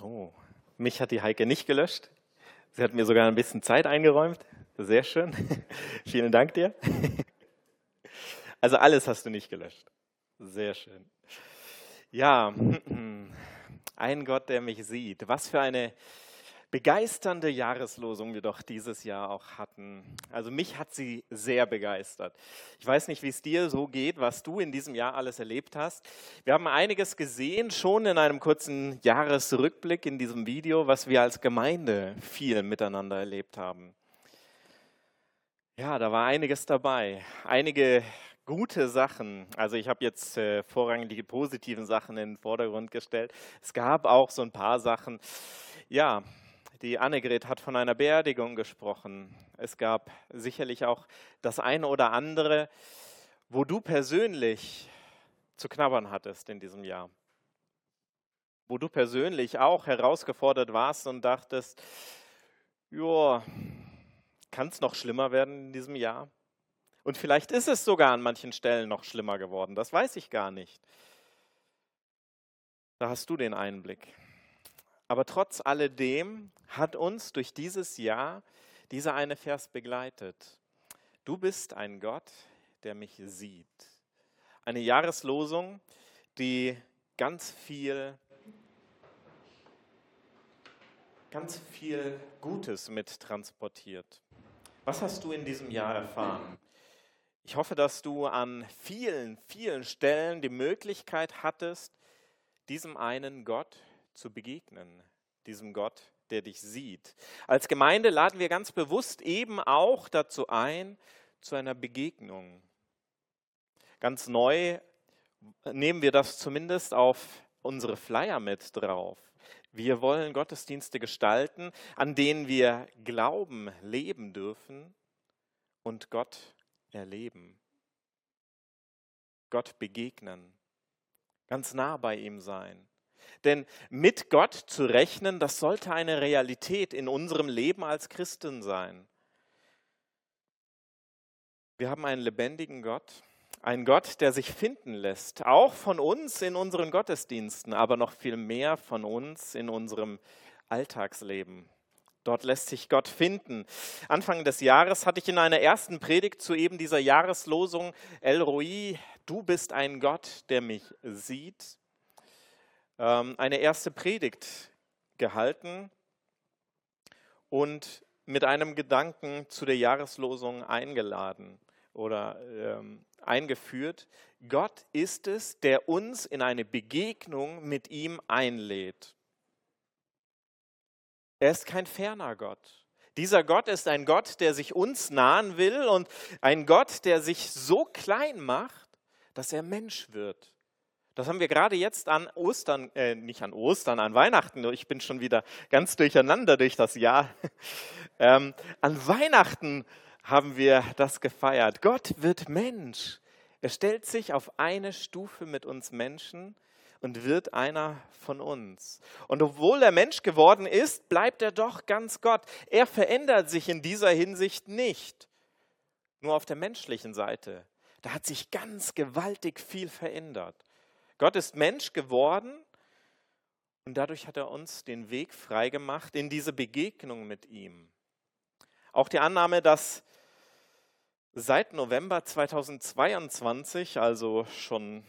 So, mich hat die Heike nicht gelöscht. Sie hat mir sogar ein bisschen Zeit eingeräumt. Sehr schön. Vielen Dank dir. Also alles hast du nicht gelöscht. Sehr schön. Ja, ein Gott, der mich sieht. Was für eine begeisternde Jahreslosung wir doch dieses Jahr auch hatten. Also mich hat sie sehr begeistert. Ich weiß nicht, wie es dir so geht, was du in diesem Jahr alles erlebt hast. Wir haben einiges gesehen, schon in einem kurzen Jahresrückblick in diesem Video, was wir als Gemeinde viel miteinander erlebt haben. Ja, da war einiges dabei. Einige gute Sachen. Also ich habe jetzt äh, vorrangig die positiven Sachen in den Vordergrund gestellt. Es gab auch so ein paar Sachen, ja, die Annegret hat von einer Beerdigung gesprochen. Es gab sicherlich auch das eine oder andere, wo du persönlich zu knabbern hattest in diesem Jahr. Wo du persönlich auch herausgefordert warst und dachtest, ja, kann es noch schlimmer werden in diesem Jahr? Und vielleicht ist es sogar an manchen Stellen noch schlimmer geworden, das weiß ich gar nicht. Da hast du den Einblick. Aber trotz alledem hat uns durch dieses Jahr dieser eine Vers begleitet. Du bist ein Gott, der mich sieht. Eine Jahreslosung, die ganz viel, ganz viel Gutes mit transportiert. Was hast du in diesem Jahr erfahren? Ich hoffe, dass du an vielen, vielen Stellen die Möglichkeit hattest, diesem einen Gott zu begegnen, diesem Gott, der dich sieht. Als Gemeinde laden wir ganz bewusst eben auch dazu ein, zu einer Begegnung. Ganz neu nehmen wir das zumindest auf unsere Flyer mit drauf. Wir wollen Gottesdienste gestalten, an denen wir Glauben leben dürfen und Gott erleben. Gott begegnen, ganz nah bei ihm sein. Denn mit Gott zu rechnen, das sollte eine Realität in unserem Leben als Christen sein. Wir haben einen lebendigen Gott, einen Gott, der sich finden lässt, auch von uns in unseren Gottesdiensten, aber noch viel mehr von uns in unserem Alltagsleben. Dort lässt sich Gott finden. Anfang des Jahres hatte ich in einer ersten Predigt zu eben dieser Jahreslosung El Roi, du bist ein Gott, der mich sieht, eine erste Predigt gehalten und mit einem Gedanken zu der Jahreslosung eingeladen oder ähm, eingeführt. Gott ist es, der uns in eine Begegnung mit ihm einlädt. Er ist kein ferner Gott. Dieser Gott ist ein Gott, der sich uns nahen will und ein Gott, der sich so klein macht, dass er Mensch wird. Das haben wir gerade jetzt an Ostern, äh, nicht an Ostern, an Weihnachten. Ich bin schon wieder ganz durcheinander durch das Jahr. Ähm, an Weihnachten haben wir das gefeiert. Gott wird Mensch. Er stellt sich auf eine Stufe mit uns Menschen und wird einer von uns. Und obwohl er Mensch geworden ist, bleibt er doch ganz Gott. Er verändert sich in dieser Hinsicht nicht. Nur auf der menschlichen Seite. Da hat sich ganz gewaltig viel verändert. Gott ist Mensch geworden und dadurch hat er uns den Weg freigemacht in diese Begegnung mit ihm. Auch die Annahme, dass seit November 2022, also schon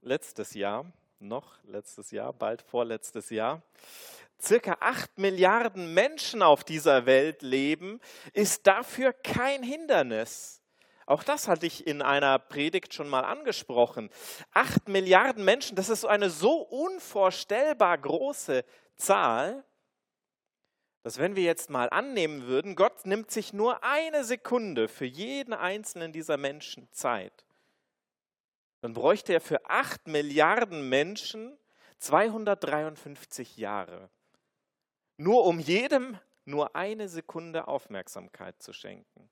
letztes Jahr, noch letztes Jahr, bald vorletztes Jahr, circa acht Milliarden Menschen auf dieser Welt leben, ist dafür kein Hindernis. Auch das hatte ich in einer Predigt schon mal angesprochen. Acht Milliarden Menschen, das ist eine so unvorstellbar große Zahl, dass wenn wir jetzt mal annehmen würden, Gott nimmt sich nur eine Sekunde für jeden einzelnen dieser Menschen Zeit, dann bräuchte er für acht Milliarden Menschen 253 Jahre, nur um jedem nur eine Sekunde Aufmerksamkeit zu schenken.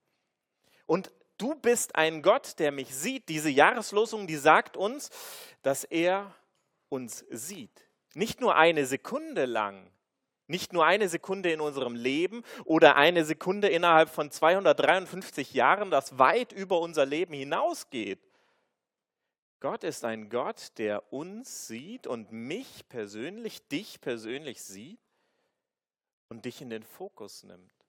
Und du bist ein Gott, der mich sieht. Diese Jahreslosung, die sagt uns, dass er uns sieht. Nicht nur eine Sekunde lang, nicht nur eine Sekunde in unserem Leben oder eine Sekunde innerhalb von 253 Jahren, das weit über unser Leben hinausgeht. Gott ist ein Gott, der uns sieht und mich persönlich, dich persönlich sieht und dich in den Fokus nimmt.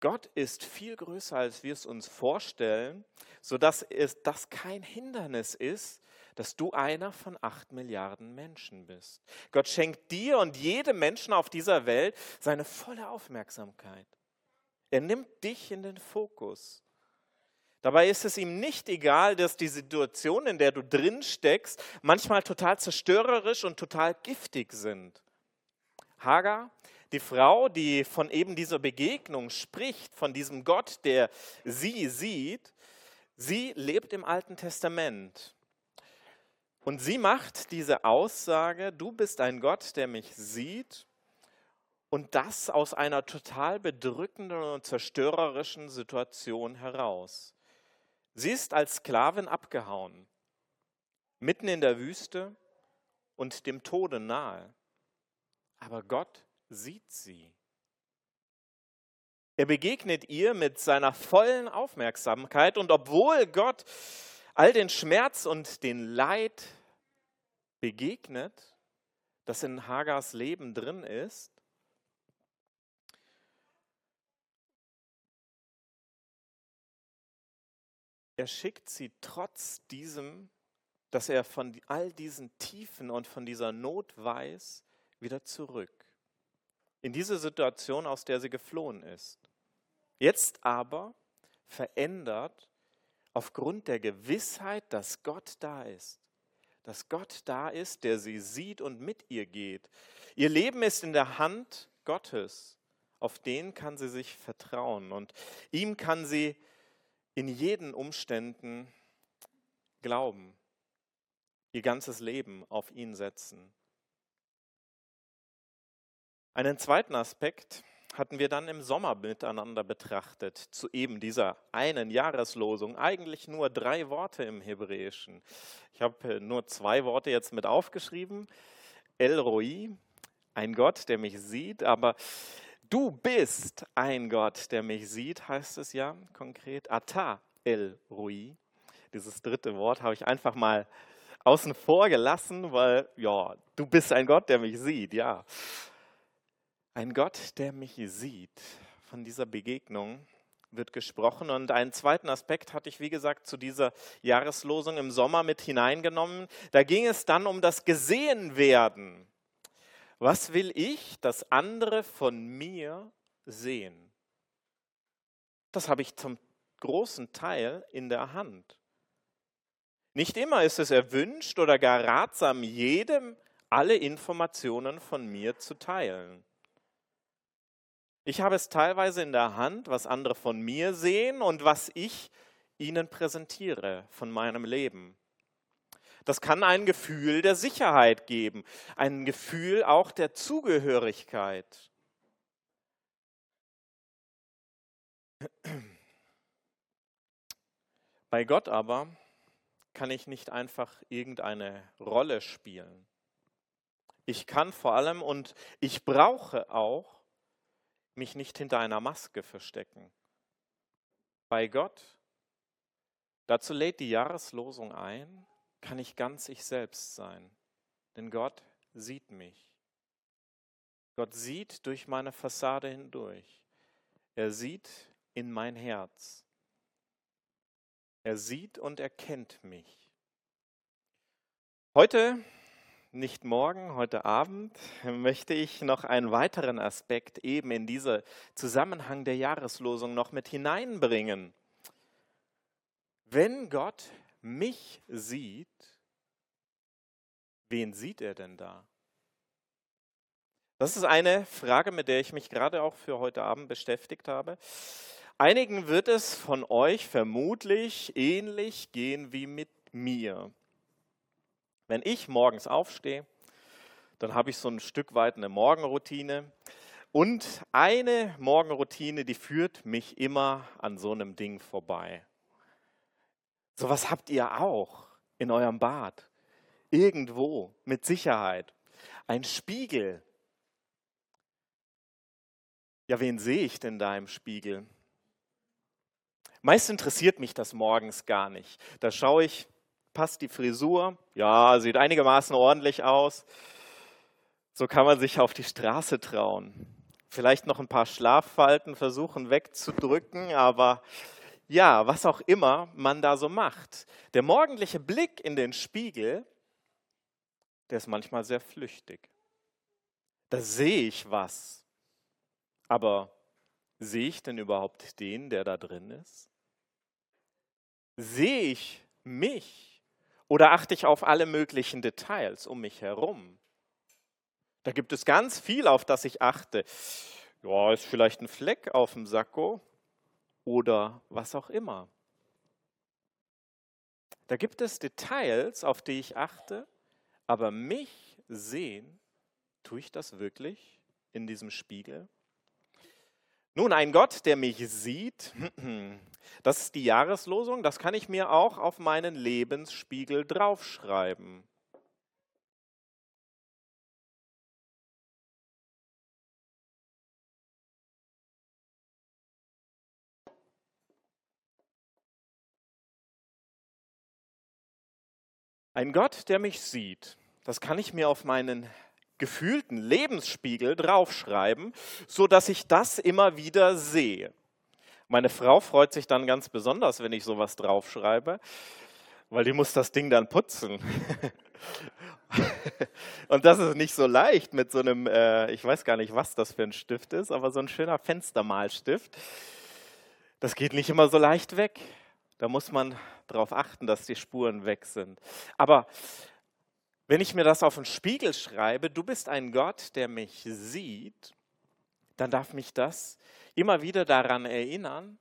Gott ist viel größer, als wir es uns vorstellen, sodass es das kein Hindernis ist, dass du einer von acht Milliarden Menschen bist. Gott schenkt dir und jedem Menschen auf dieser Welt seine volle Aufmerksamkeit. Er nimmt dich in den Fokus. Dabei ist es ihm nicht egal, dass die Situation, in der du drin steckst, manchmal total zerstörerisch und total giftig sind. Hagar, die Frau, die von eben dieser Begegnung spricht, von diesem Gott, der sie sieht, sie lebt im Alten Testament. Und sie macht diese Aussage, du bist ein Gott, der mich sieht, und das aus einer total bedrückenden und zerstörerischen Situation heraus. Sie ist als Sklavin abgehauen, mitten in der Wüste und dem Tode nahe. Aber Gott sieht sie. Er begegnet ihr mit seiner vollen Aufmerksamkeit und obwohl Gott all den Schmerz und den Leid begegnet, das in Hagars Leben drin ist, er schickt sie trotz diesem, dass er von all diesen Tiefen und von dieser Not weiß, wieder zurück. In diese Situation, aus der sie geflohen ist. Jetzt aber verändert aufgrund der Gewissheit, dass Gott da ist. Dass Gott da ist, der sie sieht und mit ihr geht. Ihr Leben ist in der Hand Gottes. Auf den kann sie sich vertrauen und ihm kann sie in jeden Umständen glauben, ihr ganzes Leben auf ihn setzen. Einen zweiten Aspekt hatten wir dann im Sommer miteinander betrachtet, zu eben dieser einen Jahreslosung. Eigentlich nur drei Worte im Hebräischen. Ich habe äh, nur zwei Worte jetzt mit aufgeschrieben. El Roi, ein Gott, der mich sieht, aber Du bist ein Gott, der mich sieht, heißt es ja konkret. Ata el Rui. Dieses dritte Wort habe ich einfach mal außen vor gelassen, weil, ja, du bist ein Gott, der mich sieht, ja. Ein Gott, der mich sieht. Von dieser Begegnung wird gesprochen. Und einen zweiten Aspekt hatte ich, wie gesagt, zu dieser Jahreslosung im Sommer mit hineingenommen. Da ging es dann um das Gesehenwerden. Was will ich, dass andere von mir sehen? Das habe ich zum großen Teil in der Hand. Nicht immer ist es erwünscht oder gar ratsam, jedem alle Informationen von mir zu teilen. Ich habe es teilweise in der Hand, was andere von mir sehen und was ich ihnen präsentiere von meinem Leben. Das kann ein Gefühl der Sicherheit geben, ein Gefühl auch der Zugehörigkeit. Bei Gott aber kann ich nicht einfach irgendeine Rolle spielen. Ich kann vor allem und ich brauche auch mich nicht hinter einer Maske verstecken. Bei Gott, dazu lädt die Jahreslosung ein, kann ich ganz ich selbst sein. Denn Gott sieht mich. Gott sieht durch meine Fassade hindurch. Er sieht in mein Herz. Er sieht und erkennt mich. Heute, nicht morgen, heute Abend, möchte ich noch einen weiteren Aspekt eben in diesen Zusammenhang der Jahreslosung noch mit hineinbringen. Wenn Gott mich sieht, wen sieht er denn da? Das ist eine Frage, mit der ich mich gerade auch für heute Abend beschäftigt habe. Einigen wird es von euch vermutlich ähnlich gehen wie mit mir. Wenn ich morgens aufstehe, dann habe ich so ein Stück weit eine Morgenroutine. Und eine Morgenroutine, die führt mich immer an so einem Ding vorbei. Sowas habt ihr auch in eurem Bad. Irgendwo, mit Sicherheit. Ein Spiegel. Ja, wen sehe ich denn da im Spiegel? Meist interessiert mich das morgens gar nicht. Da schaue ich, passt die Frisur? Ja, sieht einigermaßen ordentlich aus. So kann man sich auf die Straße trauen. Vielleicht noch ein paar Schlaffalten versuchen wegzudrücken, aber ja, was auch immer man da so macht. Der morgendliche Blick in den Spiegel, der ist manchmal sehr flüchtig. Da sehe ich was. Aber sehe ich denn überhaupt den, der da drin ist? Sehe ich mich oder achte ich auf alle möglichen Details um mich herum? Da gibt es ganz viel, auf das ich achte. Ja, ist vielleicht ein Fleck auf dem Sakko oder was auch immer. Da gibt es Details, auf die ich achte, aber mich sehen, tue ich das wirklich in diesem Spiegel? Nun, ein Gott, der mich sieht, das ist die Jahreslosung, das kann ich mir auch auf meinen Lebensspiegel draufschreiben. Ein Gott, der mich sieht, das kann ich mir auf meinen gefühlten Lebensspiegel draufschreiben, so dass ich das immer wieder sehe. Meine Frau freut sich dann ganz besonders, wenn ich sowas draufschreibe, weil die muss das Ding dann putzen. Und das ist nicht so leicht mit so einem, äh, ich weiß gar nicht, was das für ein Stift ist, aber so ein schöner Fenstermalstift. Das geht nicht immer so leicht weg. Da muss man darauf achten, dass die Spuren weg sind. Aber wenn ich mir das auf den Spiegel schreibe, du bist ein Gott, der mich sieht, dann darf mich das immer wieder daran erinnern,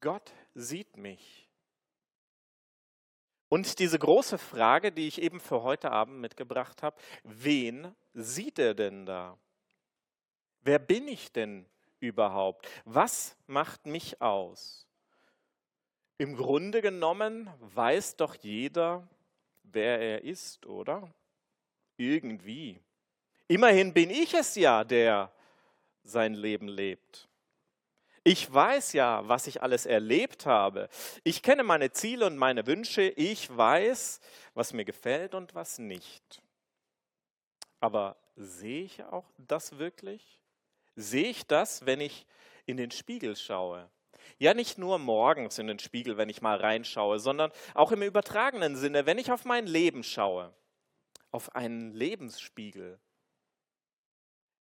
Gott sieht mich. Und diese große Frage, die ich eben für heute Abend mitgebracht habe, wen sieht er denn da? Wer bin ich denn überhaupt? Was macht mich aus? Im Grunde genommen weiß doch jeder, wer er ist, oder? Irgendwie. Immerhin bin ich es ja, der sein Leben lebt. Ich weiß ja, was ich alles erlebt habe. Ich kenne meine Ziele und meine Wünsche. Ich weiß, was mir gefällt und was nicht. Aber sehe ich auch das wirklich? Sehe ich das, wenn ich in den Spiegel schaue? Ja, nicht nur morgens in den Spiegel, wenn ich mal reinschaue, sondern auch im übertragenen Sinne, wenn ich auf mein Leben schaue, auf einen Lebensspiegel.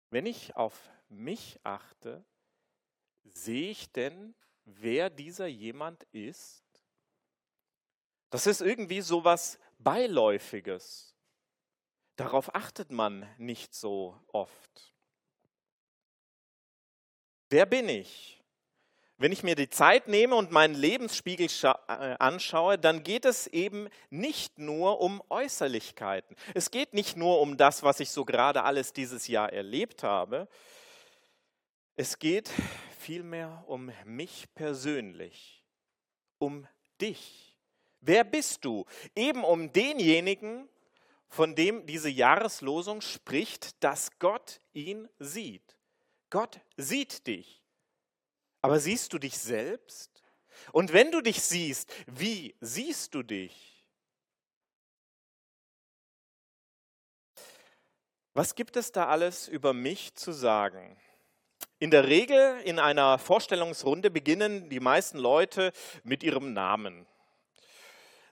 Wenn ich auf mich achte, sehe ich denn, wer dieser jemand ist? Das ist irgendwie so was Beiläufiges. Darauf achtet man nicht so oft. Wer bin ich? Wenn ich mir die Zeit nehme und meinen Lebensspiegel äh, anschaue, dann geht es eben nicht nur um Äußerlichkeiten. Es geht nicht nur um das, was ich so gerade alles dieses Jahr erlebt habe. Es geht vielmehr um mich persönlich, um dich. Wer bist du? Eben um denjenigen, von dem diese Jahreslosung spricht, dass Gott ihn sieht. Gott sieht dich. Aber siehst du dich selbst? Und wenn du dich siehst, wie siehst du dich? Was gibt es da alles über mich zu sagen? In der Regel in einer Vorstellungsrunde beginnen die meisten Leute mit ihrem Namen.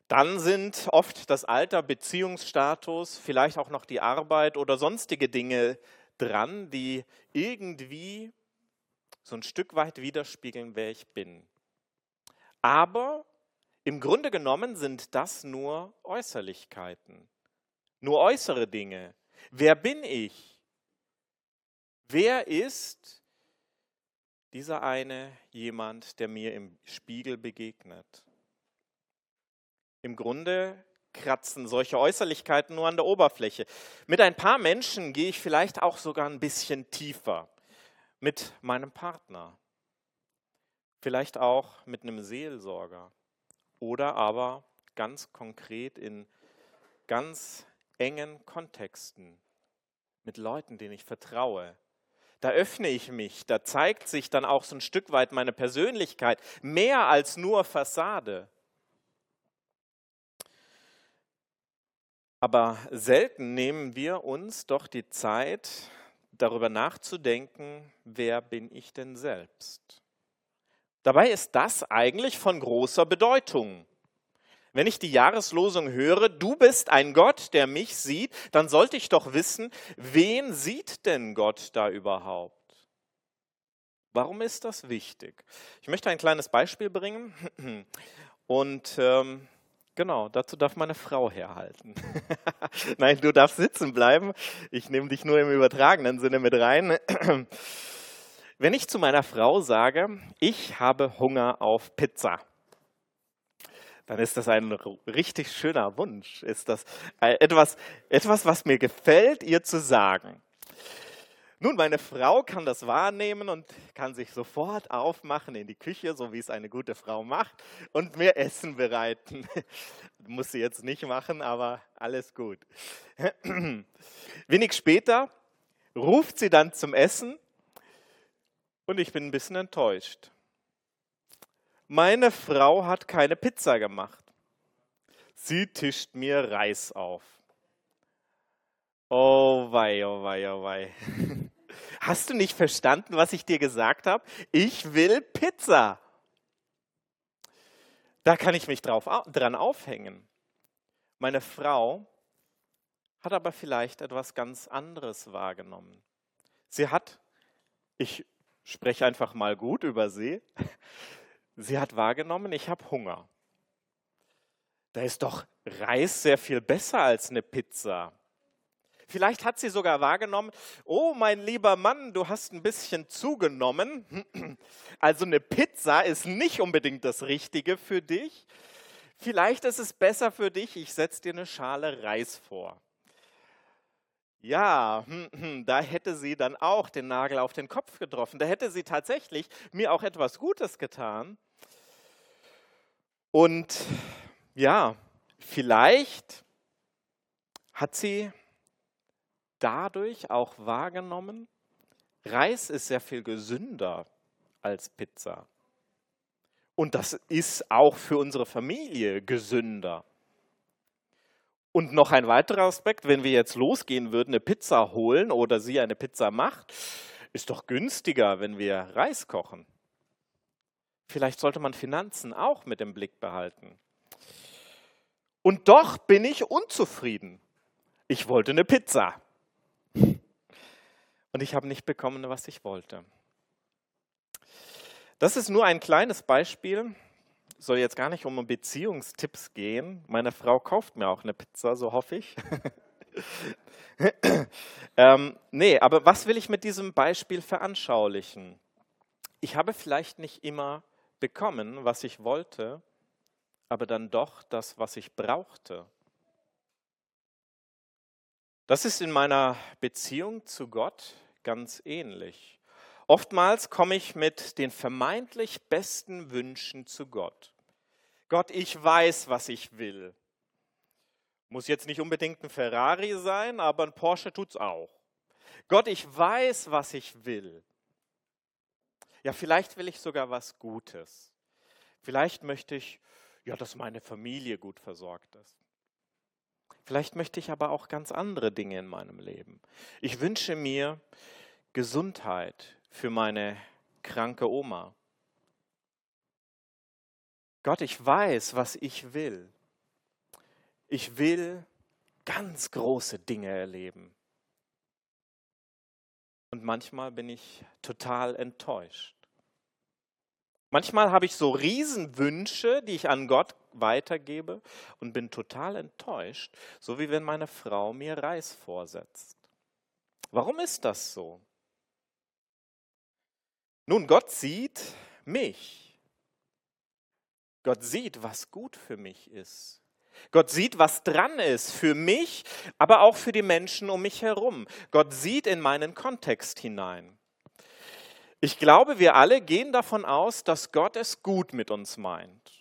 Dann sind oft das Alter, Beziehungsstatus, vielleicht auch noch die Arbeit oder sonstige Dinge dran, die irgendwie so ein Stück weit widerspiegeln, wer ich bin. Aber im Grunde genommen sind das nur Äußerlichkeiten, nur äußere Dinge. Wer bin ich? Wer ist dieser eine jemand, der mir im Spiegel begegnet? Im Grunde kratzen solche Äußerlichkeiten nur an der Oberfläche. Mit ein paar Menschen gehe ich vielleicht auch sogar ein bisschen tiefer mit meinem Partner, vielleicht auch mit einem Seelsorger oder aber ganz konkret in ganz engen Kontexten mit Leuten, denen ich vertraue. Da öffne ich mich, da zeigt sich dann auch so ein Stück weit meine Persönlichkeit, mehr als nur Fassade. Aber selten nehmen wir uns doch die Zeit, darüber nachzudenken, wer bin ich denn selbst? Dabei ist das eigentlich von großer Bedeutung. Wenn ich die Jahreslosung höre, du bist ein Gott, der mich sieht, dann sollte ich doch wissen, wen sieht denn Gott da überhaupt? Warum ist das wichtig? Ich möchte ein kleines Beispiel bringen und ähm, genau, dazu darf meine Frau herhalten. Nein, du darfst sitzen bleiben. Ich nehme dich nur im übertragenen Sinne mit rein. Wenn ich zu meiner Frau sage, ich habe Hunger auf Pizza, dann ist das ein richtig schöner Wunsch. Ist das äh, etwas, etwas, was mir gefällt, ihr zu sagen. Nun, meine Frau kann das wahrnehmen und kann sich sofort aufmachen in die Küche, so wie es eine gute Frau macht, und mir Essen bereiten. Muss sie jetzt nicht machen, aber alles gut. Wenig später ruft sie dann zum Essen und ich bin ein bisschen enttäuscht. Meine Frau hat keine Pizza gemacht. Sie tischt mir Reis auf. Oh wei, oh wei, oh wei. Hast du nicht verstanden, was ich dir gesagt habe? Ich will Pizza. Da kann ich mich drauf, dran aufhängen. Meine Frau hat aber vielleicht etwas ganz anderes wahrgenommen. Sie hat, ich spreche einfach mal gut über sie, Sie hat wahrgenommen, ich habe Hunger. Da ist doch Reis sehr viel besser als eine Pizza. Vielleicht hat sie sogar wahrgenommen, oh mein lieber Mann, du hast ein bisschen zugenommen. Also eine Pizza ist nicht unbedingt das Richtige für dich. Vielleicht ist es besser für dich, ich setze dir eine Schale Reis vor. Ja, hm, hm, da hätte sie dann auch den Nagel auf den Kopf getroffen. Da hätte sie tatsächlich mir auch etwas Gutes getan. Und ja, vielleicht hat sie dadurch auch wahrgenommen, Reis ist sehr viel gesünder als Pizza. Und das ist auch für unsere Familie gesünder. Und noch ein weiterer Aspekt, wenn wir jetzt losgehen würden, eine Pizza holen oder sie eine Pizza macht, ist doch günstiger, wenn wir Reis kochen. Vielleicht sollte man Finanzen auch mit im Blick behalten. Und doch bin ich unzufrieden. Ich wollte eine Pizza. Und ich habe nicht bekommen, was ich wollte. Das ist nur ein kleines Beispiel soll jetzt gar nicht um Beziehungstipps gehen. Meine Frau kauft mir auch eine Pizza, so hoffe ich. ähm, nee, aber was will ich mit diesem Beispiel veranschaulichen? Ich habe vielleicht nicht immer bekommen, was ich wollte, aber dann doch das, was ich brauchte. Das ist in meiner Beziehung zu Gott ganz ähnlich. Oftmals komme ich mit den vermeintlich besten Wünschen zu Gott. Gott, ich weiß, was ich will. Muss jetzt nicht unbedingt ein Ferrari sein, aber ein Porsche tut es auch. Gott, ich weiß, was ich will. Ja, vielleicht will ich sogar was Gutes. Vielleicht möchte ich, ja, dass meine Familie gut versorgt ist. Vielleicht möchte ich aber auch ganz andere Dinge in meinem Leben. Ich wünsche mir Gesundheit für meine kranke Oma. Gott, ich weiß, was ich will. Ich will ganz große Dinge erleben. Und manchmal bin ich total enttäuscht. Manchmal habe ich so Riesenwünsche, die ich an Gott weitergebe und bin total enttäuscht, so wie wenn meine Frau mir Reis vorsetzt. Warum ist das so? Nun, Gott sieht mich. Gott sieht, was gut für mich ist. Gott sieht, was dran ist für mich, aber auch für die Menschen um mich herum. Gott sieht in meinen Kontext hinein. Ich glaube, wir alle gehen davon aus, dass Gott es gut mit uns meint.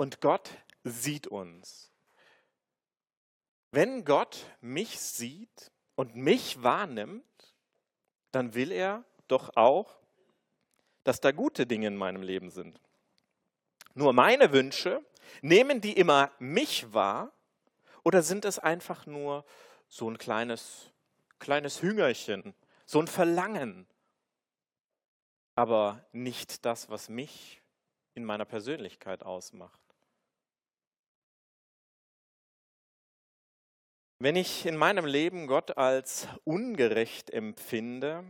Und Gott sieht uns. Wenn Gott mich sieht und mich wahrnimmt, dann will er doch auch, dass da gute Dinge in meinem Leben sind. Nur meine Wünsche, nehmen die immer mich wahr oder sind es einfach nur so ein kleines, kleines Hüngerchen, so ein Verlangen, aber nicht das, was mich in meiner Persönlichkeit ausmacht? Wenn ich in meinem Leben Gott als ungerecht empfinde,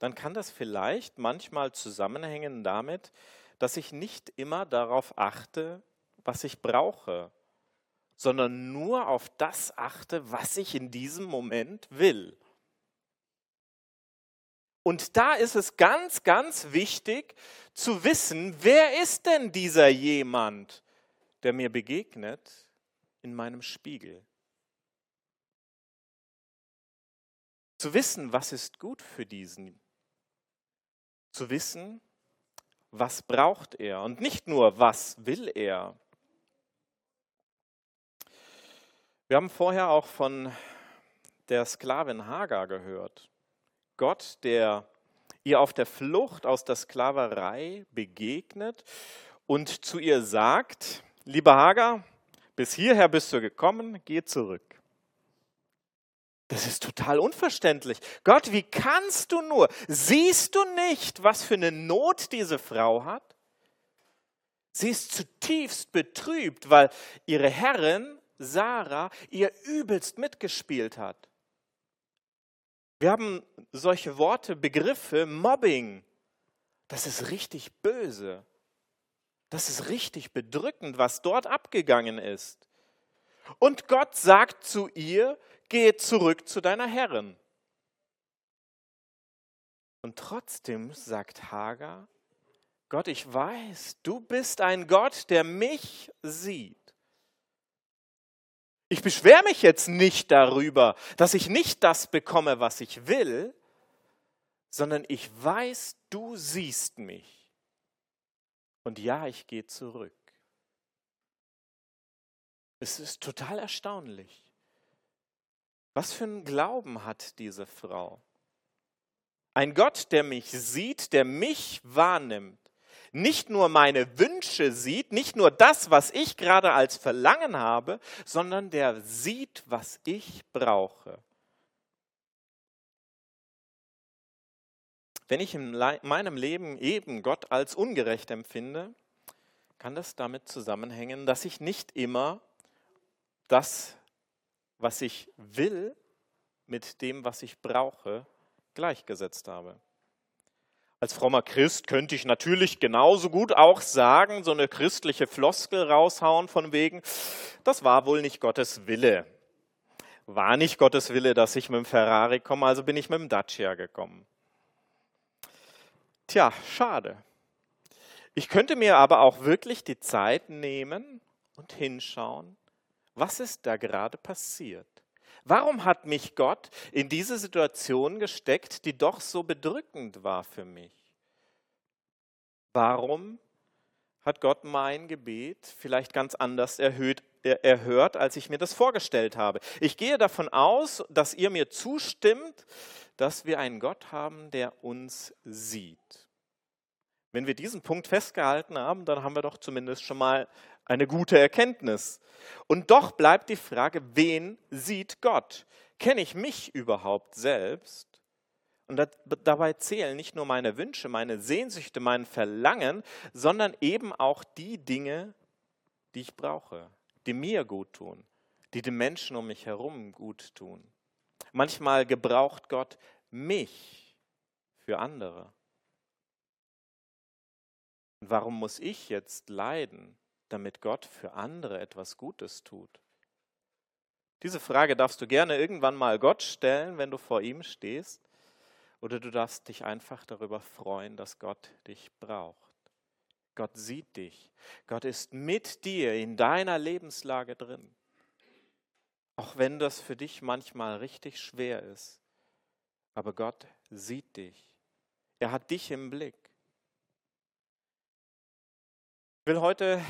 dann kann das vielleicht manchmal zusammenhängen damit, dass ich nicht immer darauf achte, was ich brauche, sondern nur auf das achte, was ich in diesem Moment will. Und da ist es ganz, ganz wichtig zu wissen, wer ist denn dieser jemand, der mir begegnet in meinem Spiegel? Zu wissen, was ist gut für diesen. Zu wissen, was braucht er und nicht nur, was will er. Wir haben vorher auch von der Sklavin Hagar gehört. Gott, der ihr auf der Flucht aus der Sklaverei begegnet und zu ihr sagt, liebe Hagar, bis hierher bist du gekommen, geh zurück. Das ist total unverständlich. Gott, wie kannst du nur? Siehst du nicht, was für eine Not diese Frau hat? Sie ist zutiefst betrübt, weil ihre Herrin Sarah ihr übelst mitgespielt hat. Wir haben solche Worte, Begriffe, Mobbing. Das ist richtig böse. Das ist richtig bedrückend, was dort abgegangen ist. Und Gott sagt zu ihr, geh zurück zu deiner Herrin. Und trotzdem sagt Hagar, Gott, ich weiß, du bist ein Gott, der mich sieht. Ich beschwere mich jetzt nicht darüber, dass ich nicht das bekomme, was ich will, sondern ich weiß, du siehst mich. Und ja, ich gehe zurück. Es ist total erstaunlich. Was für einen Glauben hat diese Frau? Ein Gott, der mich sieht, der mich wahrnimmt, nicht nur meine Wünsche sieht, nicht nur das, was ich gerade als Verlangen habe, sondern der sieht, was ich brauche. Wenn ich in meinem Leben eben Gott als ungerecht empfinde, kann das damit zusammenhängen, dass ich nicht immer das was ich will, mit dem, was ich brauche, gleichgesetzt habe. Als frommer Christ könnte ich natürlich genauso gut auch sagen, so eine christliche Floskel raushauen von wegen, das war wohl nicht Gottes Wille. War nicht Gottes Wille, dass ich mit dem Ferrari komme, also bin ich mit dem Dacia gekommen. Tja, schade. Ich könnte mir aber auch wirklich die Zeit nehmen und hinschauen, was ist da gerade passiert? Warum hat mich Gott in diese Situation gesteckt, die doch so bedrückend war für mich? Warum hat Gott mein Gebet vielleicht ganz anders erhöht, erhört, als ich mir das vorgestellt habe? Ich gehe davon aus, dass ihr mir zustimmt, dass wir einen Gott haben, der uns sieht. Wenn wir diesen Punkt festgehalten haben, dann haben wir doch zumindest schon mal eine gute Erkenntnis. Und doch bleibt die Frage, wen sieht Gott? Kenne ich mich überhaupt selbst? Und dabei zählen nicht nur meine Wünsche, meine Sehnsüchte, mein Verlangen, sondern eben auch die Dinge, die ich brauche, die mir gut tun, die den Menschen um mich herum gut tun. Manchmal gebraucht Gott mich für andere. Warum muss ich jetzt leiden? Damit Gott für andere etwas Gutes tut? Diese Frage darfst du gerne irgendwann mal Gott stellen, wenn du vor ihm stehst, oder du darfst dich einfach darüber freuen, dass Gott dich braucht. Gott sieht dich. Gott ist mit dir in deiner Lebenslage drin. Auch wenn das für dich manchmal richtig schwer ist. Aber Gott sieht dich. Er hat dich im Blick. Ich will heute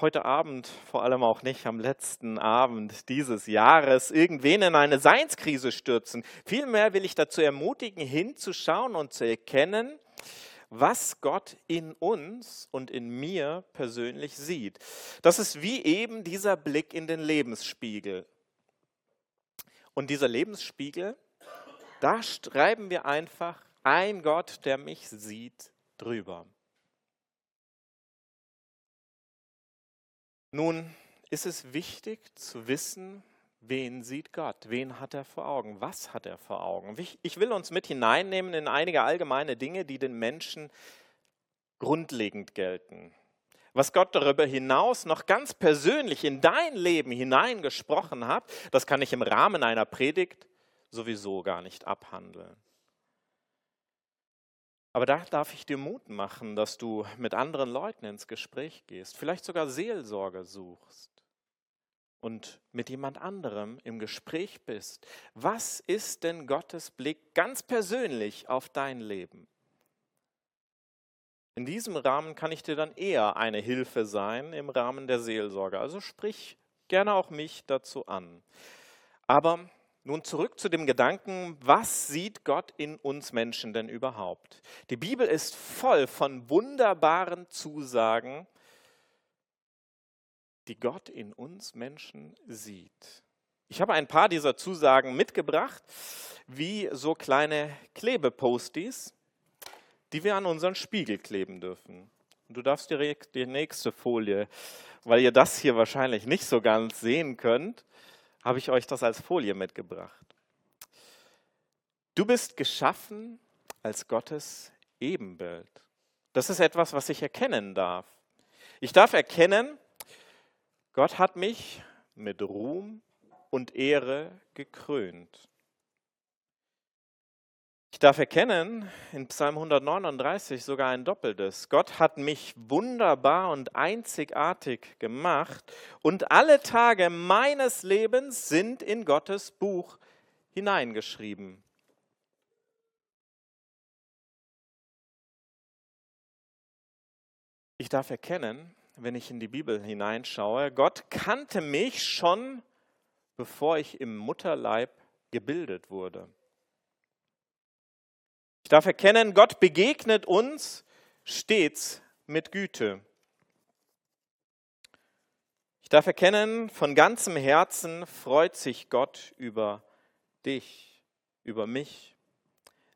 heute Abend, vor allem auch nicht am letzten Abend dieses Jahres, irgendwen in eine Seinskrise stürzen. Vielmehr will ich dazu ermutigen, hinzuschauen und zu erkennen, was Gott in uns und in mir persönlich sieht. Das ist wie eben dieser Blick in den Lebensspiegel. Und dieser Lebensspiegel, da schreiben wir einfach ein Gott, der mich sieht, drüber. Nun ist es wichtig zu wissen, wen sieht Gott, wen hat er vor Augen, was hat er vor Augen. Ich will uns mit hineinnehmen in einige allgemeine Dinge, die den Menschen grundlegend gelten. Was Gott darüber hinaus noch ganz persönlich in dein Leben hineingesprochen hat, das kann ich im Rahmen einer Predigt sowieso gar nicht abhandeln. Aber da darf ich dir Mut machen, dass du mit anderen Leuten ins Gespräch gehst, vielleicht sogar Seelsorge suchst und mit jemand anderem im Gespräch bist. Was ist denn Gottes Blick ganz persönlich auf dein Leben? In diesem Rahmen kann ich dir dann eher eine Hilfe sein im Rahmen der Seelsorge. Also sprich gerne auch mich dazu an. Aber nun zurück zu dem Gedanken, was sieht Gott in uns Menschen denn überhaupt? Die Bibel ist voll von wunderbaren Zusagen, die Gott in uns Menschen sieht. Ich habe ein paar dieser Zusagen mitgebracht, wie so kleine Klebeposties, die wir an unseren Spiegel kleben dürfen. Du darfst direkt die nächste Folie, weil ihr das hier wahrscheinlich nicht so ganz sehen könnt, habe ich euch das als Folie mitgebracht. Du bist geschaffen als Gottes Ebenbild. Das ist etwas, was ich erkennen darf. Ich darf erkennen, Gott hat mich mit Ruhm und Ehre gekrönt. Ich darf erkennen, in Psalm 139 sogar ein doppeltes. Gott hat mich wunderbar und einzigartig gemacht und alle Tage meines Lebens sind in Gottes Buch hineingeschrieben. Ich darf erkennen, wenn ich in die Bibel hineinschaue, Gott kannte mich schon, bevor ich im Mutterleib gebildet wurde. Ich darf erkennen, Gott begegnet uns stets mit Güte. Ich darf erkennen, von ganzem Herzen freut sich Gott über dich, über mich.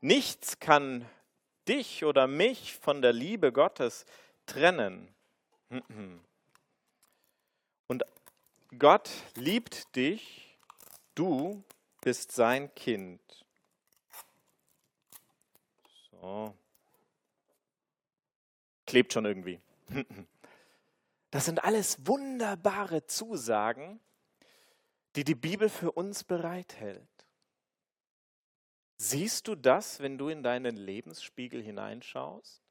Nichts kann dich oder mich von der Liebe Gottes trennen. Und Gott liebt dich, du bist sein Kind. Oh. Klebt schon irgendwie. Das sind alles wunderbare Zusagen, die die Bibel für uns bereithält. Siehst du das, wenn du in deinen Lebensspiegel hineinschaust?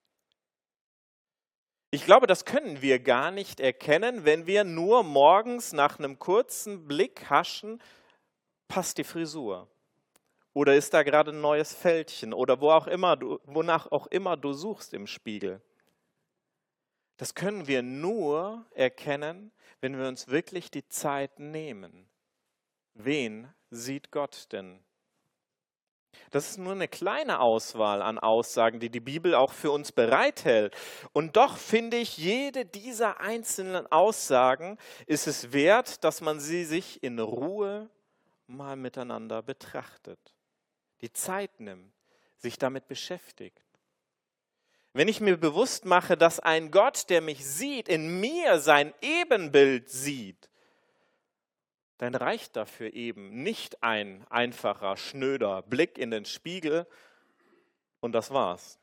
Ich glaube, das können wir gar nicht erkennen, wenn wir nur morgens nach einem kurzen Blick haschen, passt die Frisur. Oder ist da gerade ein neues Fältchen? Oder wo auch immer du, wonach auch immer du suchst im Spiegel. Das können wir nur erkennen, wenn wir uns wirklich die Zeit nehmen. Wen sieht Gott denn? Das ist nur eine kleine Auswahl an Aussagen, die die Bibel auch für uns bereithält. Und doch finde ich, jede dieser einzelnen Aussagen ist es wert, dass man sie sich in Ruhe mal miteinander betrachtet die Zeit nimmt, sich damit beschäftigt. Wenn ich mir bewusst mache, dass ein Gott, der mich sieht, in mir sein Ebenbild sieht, dann reicht dafür eben nicht ein einfacher, schnöder Blick in den Spiegel und das war's.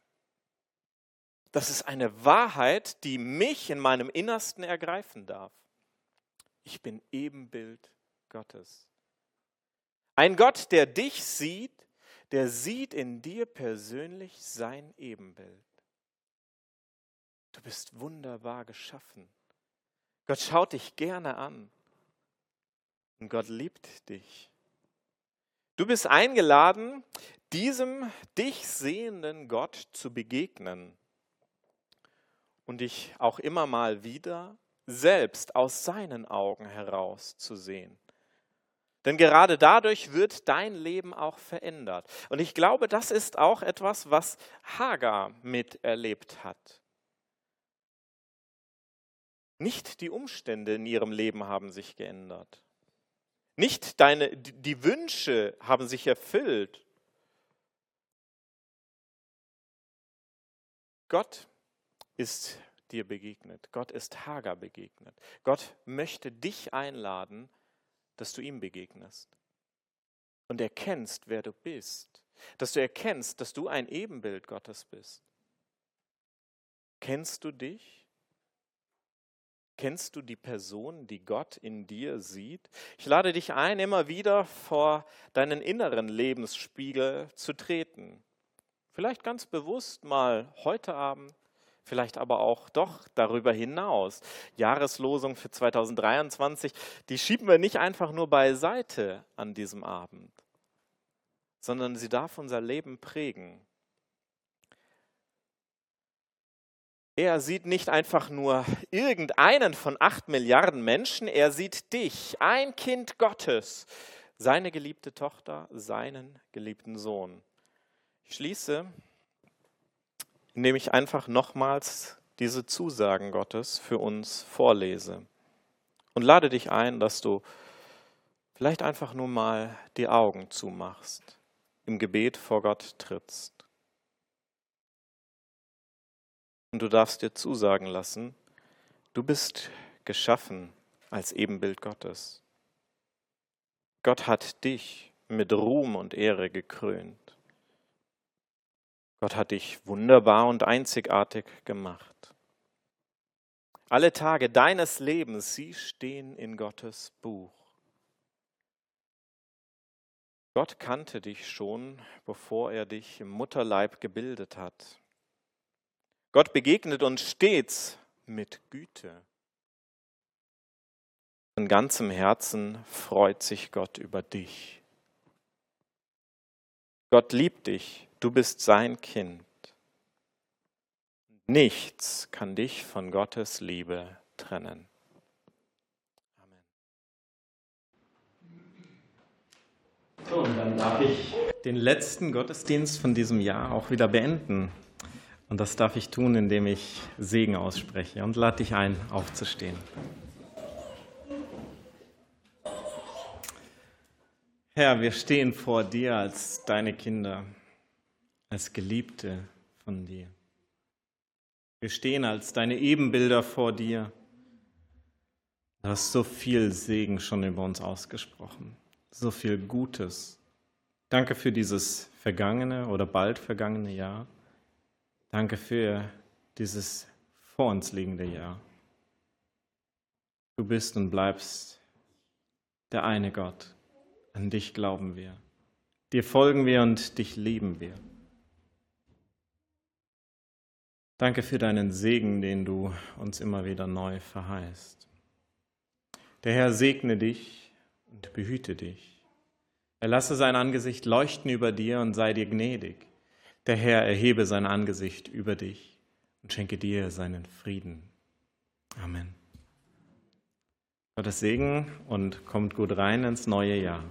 Das ist eine Wahrheit, die mich in meinem Innersten ergreifen darf. Ich bin Ebenbild Gottes. Ein Gott, der dich sieht, der sieht in dir persönlich sein Ebenbild. Du bist wunderbar geschaffen. Gott schaut dich gerne an. Und Gott liebt dich. Du bist eingeladen, diesem dich sehenden Gott zu begegnen und dich auch immer mal wieder selbst aus seinen Augen heraus zu sehen. Denn gerade dadurch wird dein Leben auch verändert. Und ich glaube, das ist auch etwas, was Hagar miterlebt hat. Nicht die Umstände in ihrem Leben haben sich geändert. Nicht deine, die Wünsche haben sich erfüllt. Gott ist dir begegnet. Gott ist Hagar begegnet. Gott möchte dich einladen, dass du ihm begegnest und erkennst, wer du bist, dass du erkennst, dass du ein Ebenbild Gottes bist. Kennst du dich? Kennst du die Person, die Gott in dir sieht? Ich lade dich ein, immer wieder vor deinen inneren Lebensspiegel zu treten. Vielleicht ganz bewusst mal heute Abend, vielleicht aber auch doch darüber hinaus. Jahreslosung für 2023, die schieben wir nicht einfach nur beiseite an diesem Abend, sondern sie darf unser Leben prägen. Er sieht nicht einfach nur irgendeinen von acht Milliarden Menschen, er sieht dich, ein Kind Gottes, seine geliebte Tochter, seinen geliebten Sohn. Ich schließe indem ich einfach nochmals diese Zusagen Gottes für uns vorlese. Und lade dich ein, dass du vielleicht einfach nur mal die Augen zumachst, im Gebet vor Gott trittst. Und du darfst dir zusagen lassen, du bist geschaffen als Ebenbild Gottes. Gott hat dich mit Ruhm und Ehre gekrönt. Gott hat dich wunderbar und einzigartig gemacht. Alle Tage deines Lebens, sie stehen in Gottes Buch. Gott kannte dich schon, bevor er dich im Mutterleib gebildet hat. Gott begegnet uns stets mit Güte. Von ganzem Herzen freut sich Gott über dich. Gott liebt dich Du bist sein Kind. Nichts kann dich von Gottes Liebe trennen. Amen. So, und dann darf ich den letzten Gottesdienst von diesem Jahr auch wieder beenden. Und das darf ich tun, indem ich Segen ausspreche und lade dich ein, aufzustehen. Herr, wir stehen vor dir als deine Kinder als Geliebte von dir. Wir stehen als deine Ebenbilder vor dir. Du hast so viel Segen schon über uns ausgesprochen, so viel Gutes. Danke für dieses vergangene oder bald vergangene Jahr. Danke für dieses vor uns liegende Jahr. Du bist und bleibst der eine Gott. An dich glauben wir. Dir folgen wir und dich lieben wir. Danke für deinen Segen, den du uns immer wieder neu verheißt. Der Herr segne dich und behüte dich. Er lasse sein Angesicht leuchten über dir und sei dir gnädig. Der Herr erhebe sein Angesicht über dich und schenke dir seinen Frieden. Amen. Gottes Segen und kommt gut rein ins neue Jahr.